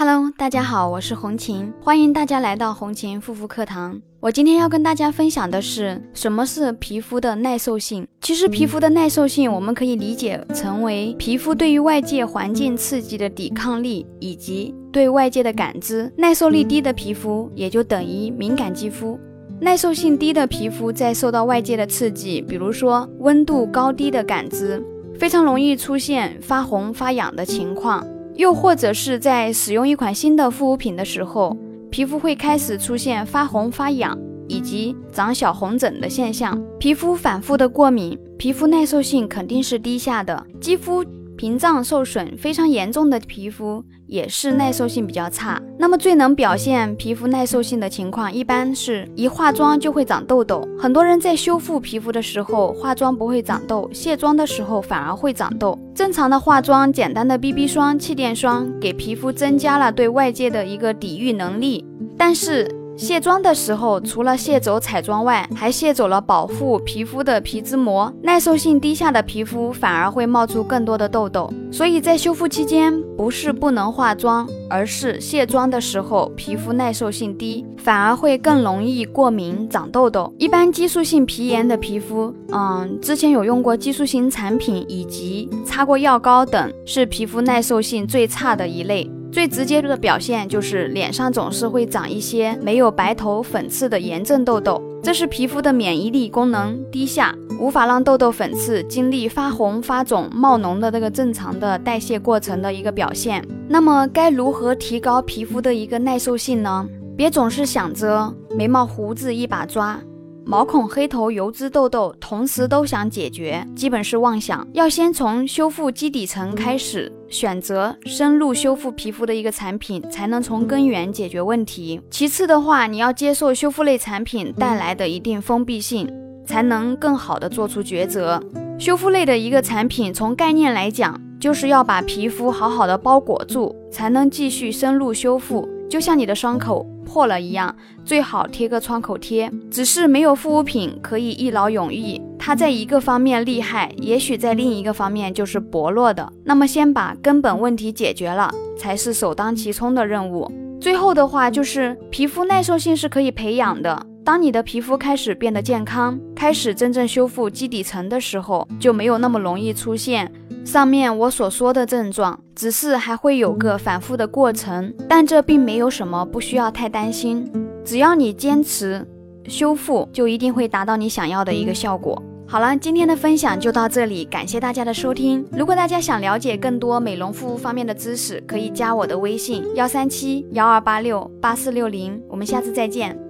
Hello，大家好，我是红琴，欢迎大家来到红琴护肤课堂。我今天要跟大家分享的是什么是皮肤的耐受性。其实皮肤的耐受性，我们可以理解成为皮肤对于外界环境刺激的抵抗力以及对外界的感知。耐受力低的皮肤也就等于敏感肌肤。耐受性低的皮肤在受到外界的刺激，比如说温度高低的感知，非常容易出现发红发痒的情况。又或者是在使用一款新的护肤品的时候，皮肤会开始出现发红、发痒以及长小红疹的现象。皮肤反复的过敏，皮肤耐受性肯定是低下的，肌肤。屏障受损非常严重的皮肤也是耐受性比较差。那么最能表现皮肤耐受性的情况，一般是一化妆就会长痘痘。很多人在修复皮肤的时候化妆不会长痘，卸妆的时候反而会长痘。正常的化妆，简单的 BB 霜、气垫霜给皮肤增加了对外界的一个抵御能力，但是。卸妆的时候，除了卸走彩妆外，还卸走了保护皮肤的皮脂膜。耐受性低下的皮肤反而会冒出更多的痘痘。所以在修复期间，不是不能化妆，而是卸妆的时候皮肤耐受性低，反而会更容易过敏、长痘痘。一般激素性皮炎的皮肤，嗯，之前有用过激素型产品以及擦过药膏等，是皮肤耐受性最差的一类。最直接的表现就是脸上总是会长一些没有白头粉刺的炎症痘痘，这是皮肤的免疫力功能低下，无法让痘痘粉刺经历发红、发肿、冒脓的这个正常的代谢过程的一个表现。那么该如何提高皮肤的一个耐受性呢？别总是想着眉毛胡子一把抓。毛孔、黑头、油脂、痘痘，同时都想解决，基本是妄想。要先从修复基底层开始，选择深入修复皮肤的一个产品，才能从根源解决问题。其次的话，你要接受修复类产品带来的一定封闭性，才能更好的做出抉择。修复类的一个产品，从概念来讲，就是要把皮肤好好的包裹住，才能继续深入修复。就像你的伤口破了一样，最好贴个创口贴。只是没有护肤品可以一劳永逸，它在一个方面厉害，也许在另一个方面就是薄弱的。那么先把根本问题解决了，才是首当其冲的任务。最后的话就是皮肤耐受性是可以培养的。当你的皮肤开始变得健康，开始真正修复基底层的时候，就没有那么容易出现。上面我所说的症状，只是还会有个反复的过程，但这并没有什么不需要太担心。只要你坚持修复，就一定会达到你想要的一个效果。好了，今天的分享就到这里，感谢大家的收听。如果大家想了解更多美容护肤方面的知识，可以加我的微信：幺三七幺二八六八四六零。我们下次再见。